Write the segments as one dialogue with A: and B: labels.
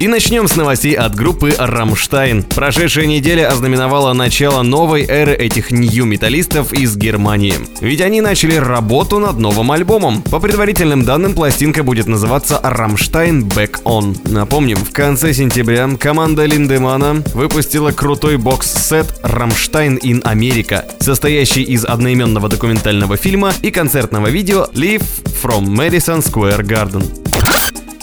A: И начнем с новостей от группы «Рамштайн». Прошедшая неделя ознаменовала начало новой эры этих нью-металлистов из Германии. Ведь они начали работу над новым альбомом. По предварительным данным, пластинка будет называться «Rammstein Back On». Напомним, в конце сентября команда Линдемана выпустила крутой бокс-сет «Rammstein in America», состоящий из одноименного документального фильма и концертного видео «Live from Madison Square Garden».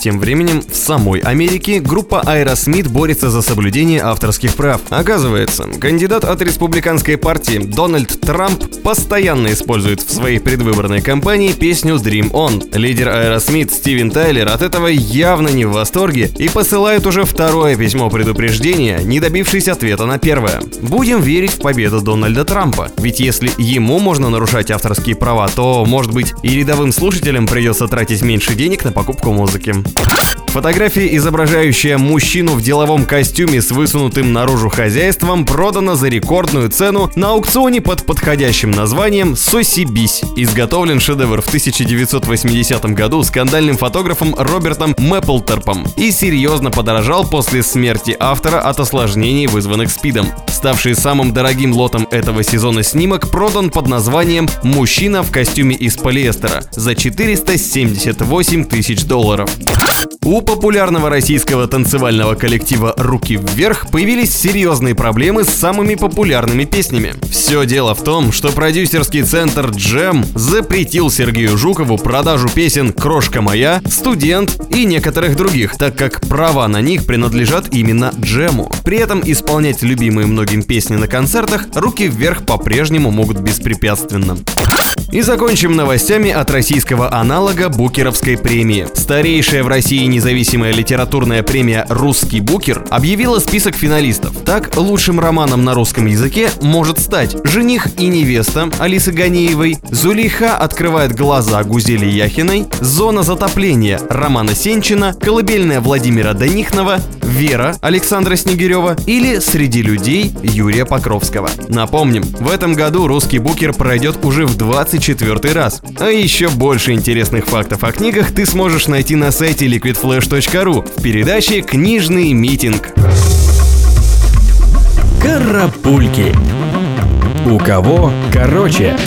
A: Тем временем, в самой Америке группа Aerosmith борется за соблюдение авторских прав. Оказывается, кандидат от республиканской партии Дональд Трамп постоянно использует в своей предвыборной кампании песню Dream On. Лидер Aerosmith Стивен Тайлер от этого явно не в восторге и посылает уже второе письмо предупреждения, не добившись ответа на первое. Будем верить в победу Дональда Трампа, ведь если ему можно нарушать авторские права, то, может быть, и рядовым слушателям придется тратить меньше денег на покупку музыки. Ah! Фотография, изображающая мужчину в деловом костюме с высунутым наружу хозяйством, продана за рекордную цену на аукционе под подходящим названием «Сосибись». Изготовлен шедевр в 1980 году скандальным фотографом Робертом Мэпплторпом и серьезно подорожал после смерти автора от осложнений, вызванных СПИДом. Ставший самым дорогим лотом этого сезона снимок продан под названием «Мужчина в костюме из полиэстера» за 478 тысяч долларов. У популярного российского танцевального коллектива «Руки вверх» появились серьезные проблемы с самыми популярными песнями. Все дело в том, что продюсерский центр «Джем» запретил Сергею Жукову продажу песен «Крошка моя», «Студент» и некоторых других, так как права на них принадлежат именно «Джему». При этом исполнять любимые многим песни на концертах «Руки вверх» по-прежнему могут беспрепятственно. И закончим новостями от российского аналога Букеровской премии. Старейшая в России независимая литературная премия «Русский Букер» объявила список финалистов. Так, лучшим романом на русском языке может стать «Жених и невеста» Алисы Ганеевой, «Зулейха открывает глаза» Гузели Яхиной, «Зона затопления» Романа Сенчина, «Колыбельная» Владимира Данихнова, «Вера» Александра Снегирева или «Среди людей» Юрия Покровского. Напомним, в этом году «Русский Букер» пройдет уже в 24 раз. А еще больше интересных фактов о книгах ты сможешь найти на сайте liquidflash.ru в передаче «Книжный митинг».
B: Карапульки. У кого короче.